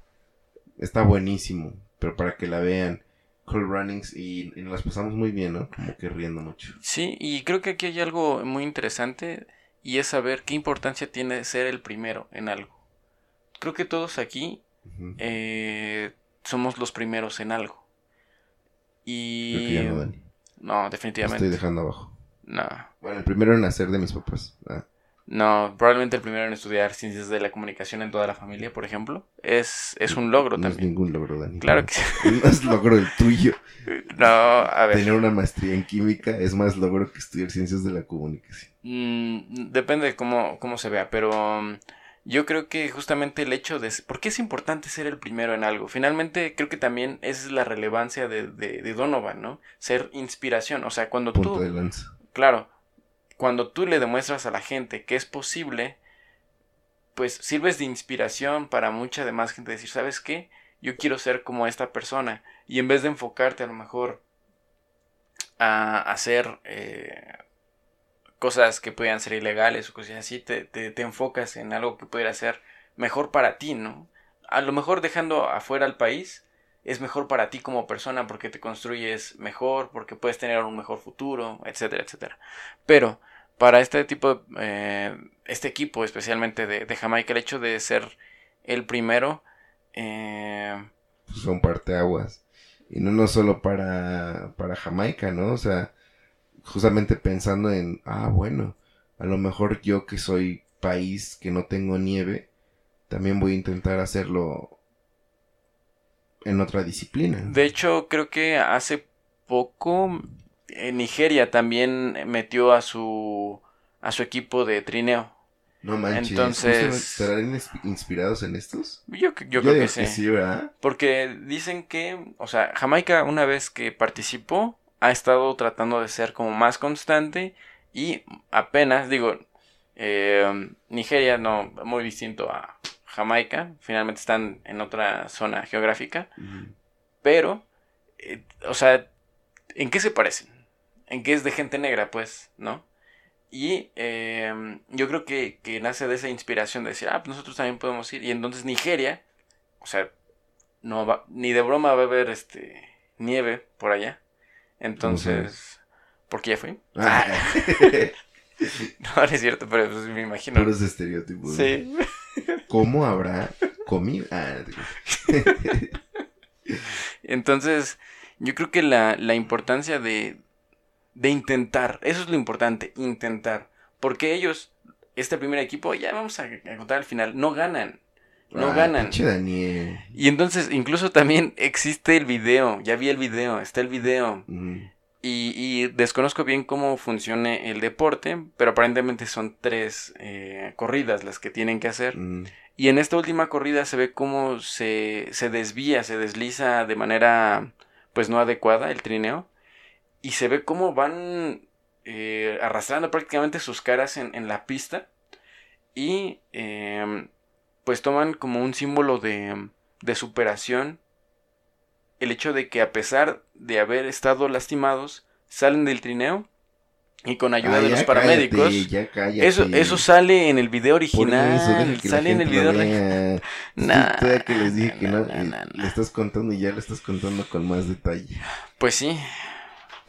está buenísimo, pero para que la vean. Cool Runnings y, y, nos las pasamos muy bien, ¿no? Como que riendo mucho. Sí, y creo que aquí hay algo muy interesante y es saber qué importancia tiene ser el primero en algo. Creo que todos aquí eh, somos los primeros en algo. Y... no, no, definitivamente. estoy dejando abajo. No. Bueno, el primero en nacer de mis papás. Ah. No, probablemente el primero en estudiar ciencias de la comunicación en toda la familia, por ejemplo, es, es un logro no también. es ningún logro, Dani. Claro que sí. No es logro el tuyo. No, a ver. Tener una maestría en química es más logro que estudiar ciencias de la comunicación. Mm, depende de cómo, cómo se vea, pero um, yo creo que justamente el hecho de... ¿Por qué es importante ser el primero en algo? Finalmente creo que también esa es la relevancia de, de, de Donovan, ¿no? Ser inspiración, o sea, cuando Punto tú... de lanza. Claro, cuando tú le demuestras a la gente que es posible, pues sirves de inspiración para mucha demás gente decir, ¿sabes qué? Yo quiero ser como esta persona. Y en vez de enfocarte a lo mejor a hacer eh, cosas que puedan ser ilegales o cosas así, te, te, te enfocas en algo que pudiera ser mejor para ti, ¿no? A lo mejor dejando afuera al país, es mejor para ti como persona porque te construyes mejor, porque puedes tener un mejor futuro, etcétera, etcétera. Pero para este tipo de, eh, este equipo especialmente de, de, Jamaica, el hecho de ser el primero... Eh... Son parteaguas. Y no, no solo para, para Jamaica, ¿no? O sea, justamente pensando en, ah, bueno, a lo mejor yo que soy país que no tengo nieve, también voy a intentar hacerlo en otra disciplina. De hecho, creo que hace poco Nigeria también metió a su a su equipo de trineo. No manches. Entonces, ¿estarán inspirados en estos? Yo, yo, yo creo que sí. ¿verdad? Porque dicen que, o sea, Jamaica una vez que participó ha estado tratando de ser como más constante y apenas, digo, eh, Nigeria no, muy distinto a Jamaica, finalmente están en otra zona geográfica, uh -huh. pero, eh, o sea, ¿en qué se parecen? En qué es de gente negra, pues, ¿no? Y eh, yo creo que, que, nace de esa inspiración de decir, ah, pues nosotros también podemos ir. Y entonces Nigeria, o sea, no va, ni de broma va a haber este nieve por allá. Entonces, ¿por qué ya fui? Ah. no, no es cierto, pero pues, me imagino. Puros estereotipos. Sí. ¿Cómo habrá comida? Ah, entonces, yo creo que la, la importancia de, de intentar, eso es lo importante, intentar. Porque ellos, este primer equipo, ya vamos a, a contar al final, no ganan. No ganan. Daniel. Y entonces, incluso también existe el video. Ya vi el video, está el video. Mm. Y, y desconozco bien cómo funcione el deporte, pero aparentemente son tres eh, corridas las que tienen que hacer. Mm. Y en esta última corrida se ve cómo se, se desvía, se desliza de manera pues no adecuada el trineo. Y se ve cómo van eh, arrastrando prácticamente sus caras en, en la pista. Y eh, pues toman como un símbolo de, de superación el hecho de que a pesar de haber estado lastimados, salen del trineo y con ayuda Ah, de los paramédicos. cállate. Eso, eso sale en el video eso, original. la sale en el lo video original. Nah, Sí, que les dije que no, nah, nah, nah, nah. le estás contando y ya le estás contando con más detalle. Pues sí,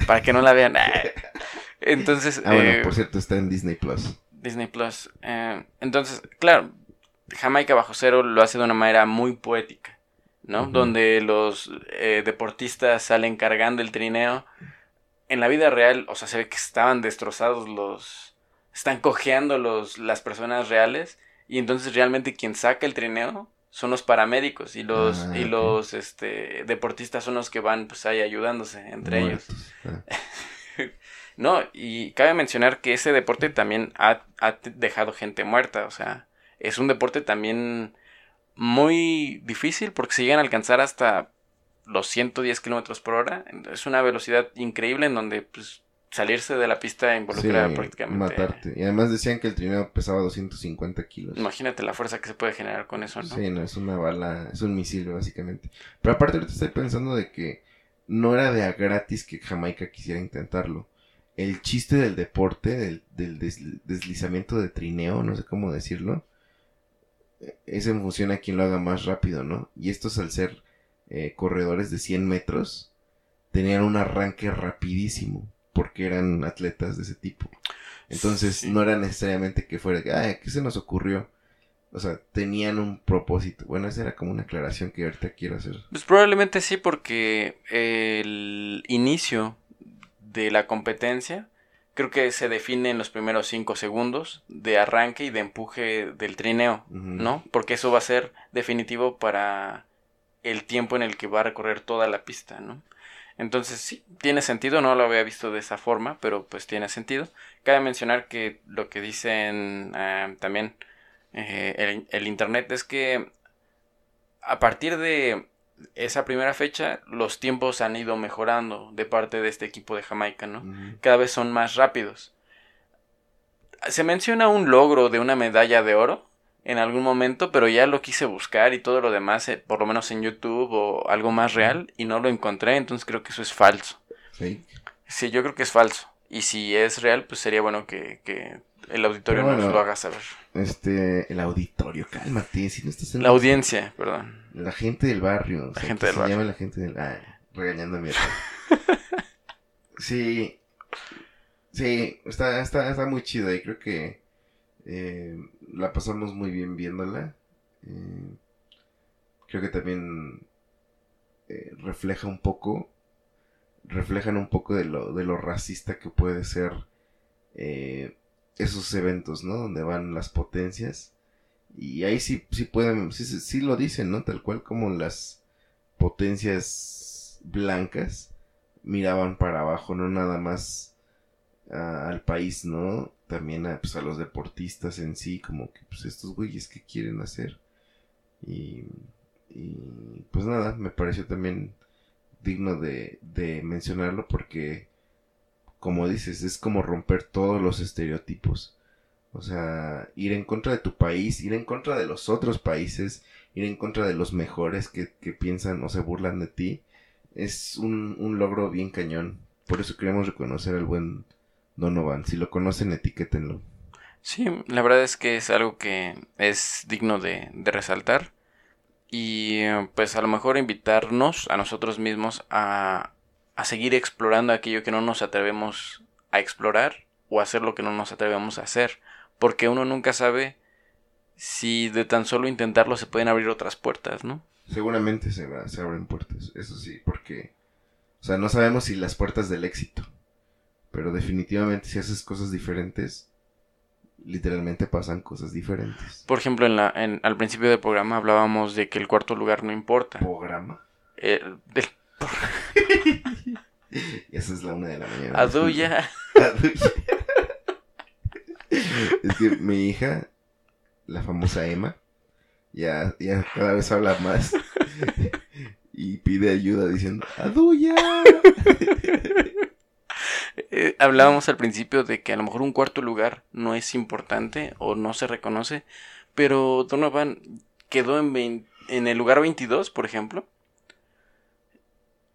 para que no la vean. Entonces, Ah, bueno, eh, por cierto, está en Disney Plus. Disney Plus. eh, entonces, claro, Jamaica bajo cero lo hace de una manera muy poética, ¿no? Donde los eh, deportistas salen cargando el trineo. En la vida real, o sea, se ve que estaban destrozados los... Están cojeando los, las personas reales. Y entonces realmente quien saca el trineo son los paramédicos. Y los, Ah, y los este, deportistas son los que van pues ahí ayudándose entre ellos. Ah. No, y cabe mencionar que ese deporte también ha, ha dejado gente muerta, o sea, es un deporte también muy difícil porque se llegan a alcanzar hasta los 110 kilómetros por hora, es una velocidad increíble en donde pues salirse de la pista involucra Sí, prácticamente. matarte. Y además decían que el trineo pesaba 250 kilos. Imagínate la fuerza que se puede generar con eso, ¿no? Sí, no, es una bala, es un misil básicamente. Pero aparte ahorita estoy pensando de que no era de a gratis que Jamaica quisiera intentarlo. El chiste del deporte, del, del desli- deslizamiento de trineo, no sé cómo decirlo, es en función a quien lo haga más rápido, ¿no? Y estos al ser eh, corredores de 100 metros, tenían un arranque rapidísimo, porque eran atletas de ese tipo. Entonces Sí. no era necesariamente que fuera, ay, ¿qué se nos ocurrió? O sea, tenían un propósito. Bueno, esa era como una aclaración que ahorita quiero hacer. Pues probablemente sí, porque el inicio de la competencia creo que se define en los primeros cinco segundos de arranque y de empuje del trineo. ¿no? Porque eso va a ser definitivo para el tiempo en el que va a recorrer toda la pista, ¿no? Entonces sí, tiene sentido, no lo había visto de esa forma, pero pues tiene sentido. Cabe mencionar que lo que dicen ah, también eh, el, el internet es que a partir de esa primera fecha los tiempos han ido mejorando de parte de este equipo de Jamaica, ¿no? Cada vez son más rápidos. Se menciona un logro de una medalla de oro en algún momento, pero ya lo quise buscar y todo lo demás, eh, por lo menos en YouTube o algo más real, y no lo encontré, entonces creo que eso es falso. Fake. Sí, yo creo que es falso. Y si es real, pues sería bueno que, que el auditorio Pero nos bueno. lo haga saber. Este, el auditorio, cálmate, si no estás en La audiencia, perdón. La gente del barrio. o sea, gente del se barrio. llama la gente del... Ah, regañando a mi hermano. Sí. Sí, está, está, está muy chida y creo que eh, la pasamos muy bien viéndola. Eh, creo que también eh, refleja un poco, reflejan un poco de lo, de lo racista que puede ser eh, esos eventos, ¿no? Donde van las potencias. Y ahí sí, sí pueden, lo dicen, ¿no? Tal cual como las potencias blancas miraban para abajo, no nada más a- al país, ¿no? También a, pues, a los deportistas en sí, como que pues estos güeyes que quieren hacer. Y, pues nada, me pareció también digno de, mencionarlo porque, como dices, es como romper todos los estereotipos. O sea, ir en contra de tu país, ir en contra de los otros países, ir en contra de los mejores que, que piensan o se burlan de ti, es un, un logro bien cañón. Por eso queremos reconocer al buen Donovan. Si lo conocen, etiquétenlo. Sí, la verdad es que es algo que es digno de, de resaltar. Y eh, pues a lo mejor invitarnos a nosotros mismos a, a seguir explorando aquello que no nos atrevemos a explorar o hacer lo que no nos atrevemos a hacer. Porque uno nunca sabe si de tan solo intentarlo se pueden abrir otras puertas, ¿no? Seguramente se, va, se abren puertas, eso sí, porque, o sea, no sabemos si las puertas del éxito, pero definitivamente si haces cosas diferentes, literalmente pasan cosas diferentes. Por ejemplo, en la, en, al principio del programa hablábamos de que el cuarto lugar no importa. Programa. Eh, del- esa es la una de la mañana. Aduya. Aduya. es que mi hija, la famosa Emma, ya, ya cada vez habla más y pide ayuda diciendo ¡Aduya! Eh, hablábamos al principio de que a lo mejor un cuarto lugar no es importante o no se reconoce, pero Donovan quedó en, vein- en el lugar 22, por ejemplo.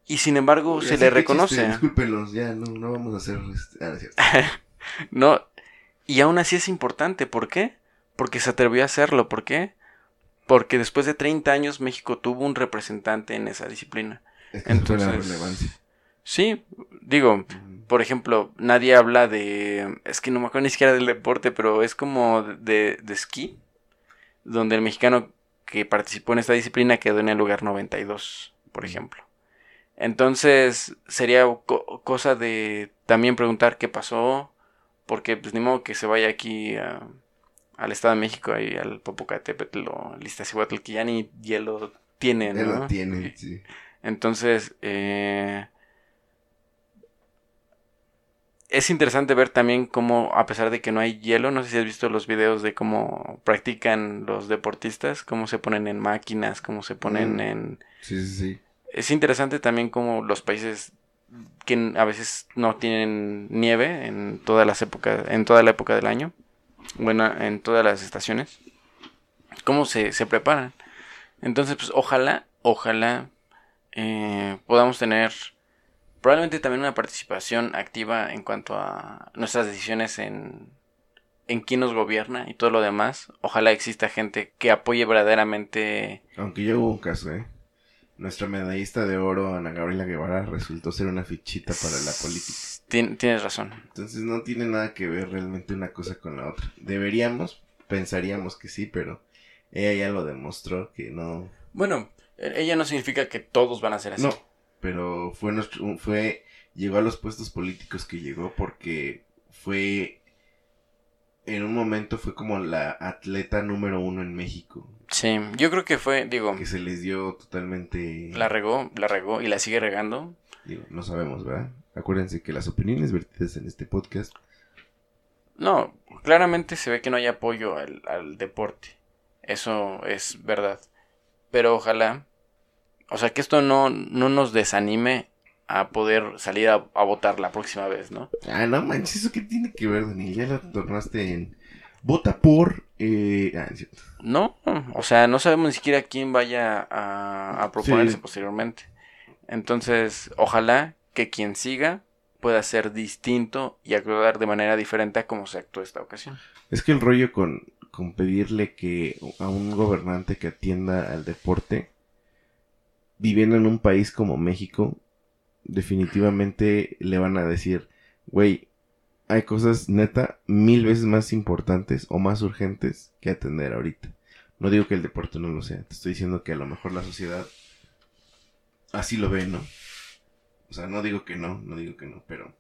Y sin embargo se le reconoce. chiste, discúlpenos, ya no, no vamos a hacer... este- ah, no y aún así es importante. ¿Por qué? Porque se atrevió a hacerlo. ¿Por qué? Porque después de 30 años México tuvo un representante en esa disciplina. Es que Entonces, relevancia. Sí, digo, por ejemplo, nadie habla de. Es que no me acuerdo ni siquiera del deporte, pero es como de, de esquí, donde el mexicano que participó en esta disciplina quedó en el lugar 92, por ejemplo. Entonces, sería co- cosa de también preguntar qué pasó, porque pues ni modo que se vaya aquí a- al Estado de México, ahí al Popocatépetl o al Iztaccíhuatl, que ya ni hielo tienen, ¿no? lo tienen, sí. Entonces, eh, es interesante ver también cómo, a pesar de que no hay hielo, no sé si has visto los videos de cómo practican los deportistas, cómo se ponen en máquinas, cómo se ponen Mm. en... Sí, sí, sí. Es interesante también cómo los países que a veces no tienen nieve en todas las épocas, en toda la época del año, bueno, en todas las estaciones. ¿Cómo se, se preparan? Entonces, pues ojalá, ojalá eh, podamos tener probablemente también una participación activa en cuanto a nuestras decisiones en, en quién nos gobierna y todo lo demás. Ojalá exista gente que apoye verdaderamente. Aunque ya hubo un caso, ¿eh? Nuestra medallista de oro, Ana Gabriela Guevara, resultó ser una fichita para la política. tienes razón. Entonces no tiene nada que ver realmente una cosa con la otra. Deberíamos, pensaríamos que sí, pero ella ya lo demostró que no. Bueno, e-, ella no significa que todos van a ser así. No, pero fue nuestro, fue, llegó a los puestos políticos que llegó porque fue, en un momento fue como la atleta número uno en México. Sí, yo creo que fue, digo. Que se les dio totalmente. La regó, la regó y la sigue regando. Digo, no sabemos, ¿verdad? Acuérdense que las opiniones vertidas en este podcast. No, claramente se ve que no hay apoyo al, al deporte. Eso es verdad. Pero ojalá, o sea, que esto no, no nos desanime a poder salir a, votar la próxima vez, ¿no? Ah, no manches, ¿eso qué tiene que ver, Daniel? Ya lo tornaste en... Vota por... Eh... Ah, cierto. No, o sea, no sabemos ni siquiera quién vaya a, a proponerse posteriormente. Entonces, ojalá que quien siga pueda ser distinto y actuar de manera diferente a como se actuó esta ocasión. Es que el rollo con, con pedirle que a un gobernante que atienda al deporte, viviendo en un país como México, definitivamente le van a decir, güey, hay cosas neta mil veces más importantes o más urgentes que atender ahorita. No digo que el deporte no lo sea, te estoy diciendo que a lo mejor la sociedad así lo ve, ¿no? O sea, no digo que no, no digo que no, pero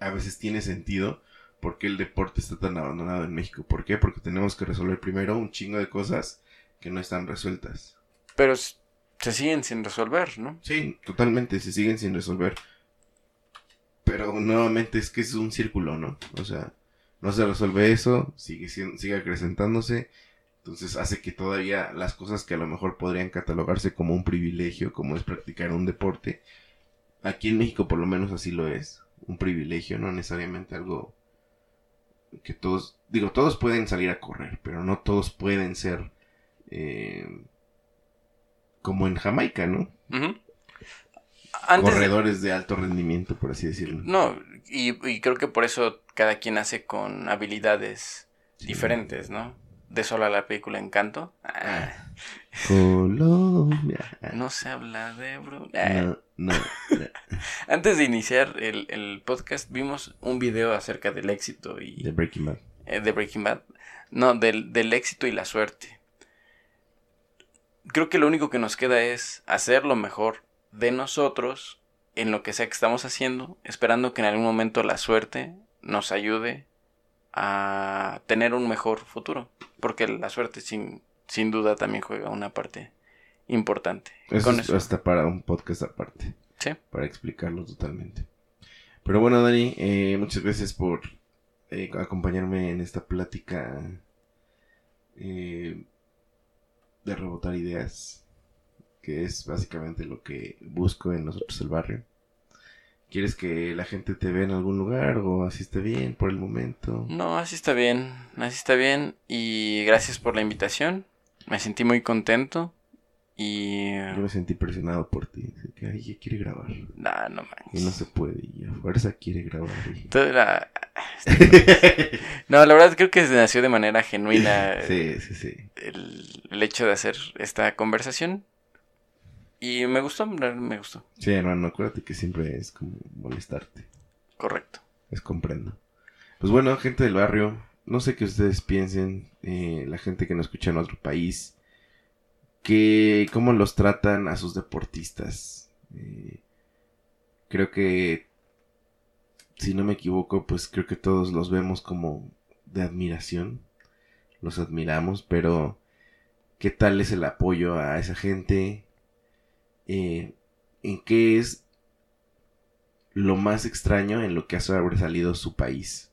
a veces tiene sentido por qué el deporte está tan abandonado en México. ¿Por qué? Porque tenemos que resolver primero un chingo de cosas que no están resueltas. Pero se siguen sin resolver, ¿no? Sí, totalmente, se siguen sin resolver. Pero nuevamente es que es un círculo, ¿no? O sea, no se resuelve eso, sigue, sigue acrecentándose. Entonces hace que todavía las cosas que a lo mejor podrían catalogarse como un privilegio, como es practicar un deporte, aquí en México por lo menos así lo es. Un privilegio, no necesariamente algo que todos, digo, todos pueden salir a correr, pero no todos pueden ser eh, como en Jamaica, ¿no? Corredores de alto rendimiento, por así decirlo. No, y, creo que por eso cada quien hace con habilidades diferentes, ¿no? De solo la película Encanto. Ah. Colombia. No se habla de bro. No, no, Antes de iniciar el, podcast vimos un video acerca del éxito y... De Breaking Bad. Eh, de Breaking Bad. No, del, del éxito y la suerte. Creo que lo único que nos queda es hacer lo mejor de nosotros en lo que sea que estamos haciendo, esperando que en algún momento la suerte nos ayude a tener un mejor futuro. Porque la suerte sin, sin duda también juega una parte importante. Eso es hasta para un podcast aparte. Sí. Para explicarlo totalmente. Pero bueno, Dani, eh, muchas gracias por eh, acompañarme en esta plática eh, de rebotar ideas, que es básicamente lo que busco en nosotros el barrio. ¿Quieres que la gente te vea en algún lugar o así está bien por el momento? No, así está bien, así está bien y gracias por la invitación. Me sentí muy contento. Y... Yo me sentí presionado por ti. Que ella quiere grabar. Nah, no manches. Y no se puede. Y a fuerza quiere grabar. no, la verdad creo que nació de manera genuina. sí, sí, sí. El, hecho de hacer esta conversación. Y me gustó, me gustó. Sí, hermano, acuérdate que siempre es como molestarte. Correcto. Es comprendo. Pues bueno, gente del barrio, no sé qué ustedes piensen, eh, la gente que nos escucha en otro país, que cómo los tratan a sus deportistas. Eh, creo que, si no me equivoco, pues creo que todos los vemos como de admiración. Los admiramos, pero ¿qué tal es el apoyo a esa gente? Eh, ¿En qué es lo más extraño en lo que ha sobresalido su país?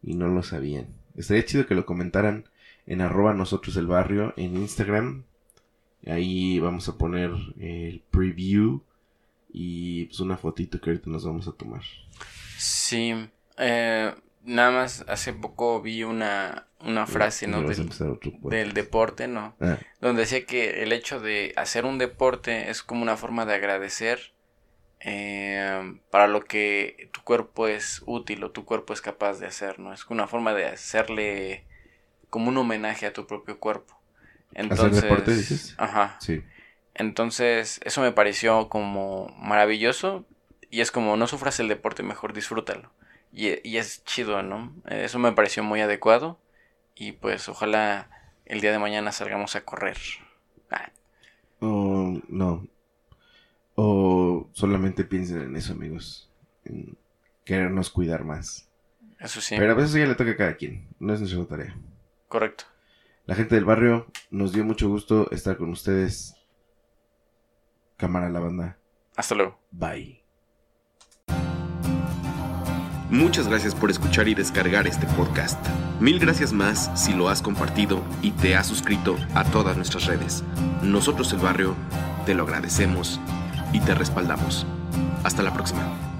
Y no lo sabían. Estaría chido que lo comentaran en arroba nosotros el barrio en Instagram Ahí vamos a poner el preview y pues una fotito que ahorita nos vamos a tomar. Sí, eh, nada más hace poco vi una, una frase, ¿no? Del deporte, ¿no? Ah, Donde decía que el hecho de hacer un deporte es como una forma de agradecer eh, para lo que tu cuerpo es útil o tu cuerpo es capaz de hacer, ¿no? Es una forma de hacerle como un homenaje a tu propio cuerpo. Entonces, deporte, dices? Ajá. sí. Entonces, eso me pareció como maravilloso. Y es como, no sufras el deporte, mejor disfrútalo. Y, y es chido, ¿no? Eso me pareció muy adecuado. Y pues ojalá el día de mañana salgamos a correr. Ah, O no. O solamente piensen en eso, amigos. En querernos cuidar más. eso sí, Pero a veces ya le toca a cada quien. No es nuestra tarea. correcto. La gente del barrio, nos dio mucho gusto estar con ustedes. Cámara la banda. Hasta luego. Bye. Muchas gracias por escuchar y descargar este podcast. Mil gracias más si lo has compartido y te has suscrito a todas nuestras redes. Nosotros el barrio te lo agradecemos y te respaldamos. Hasta la próxima.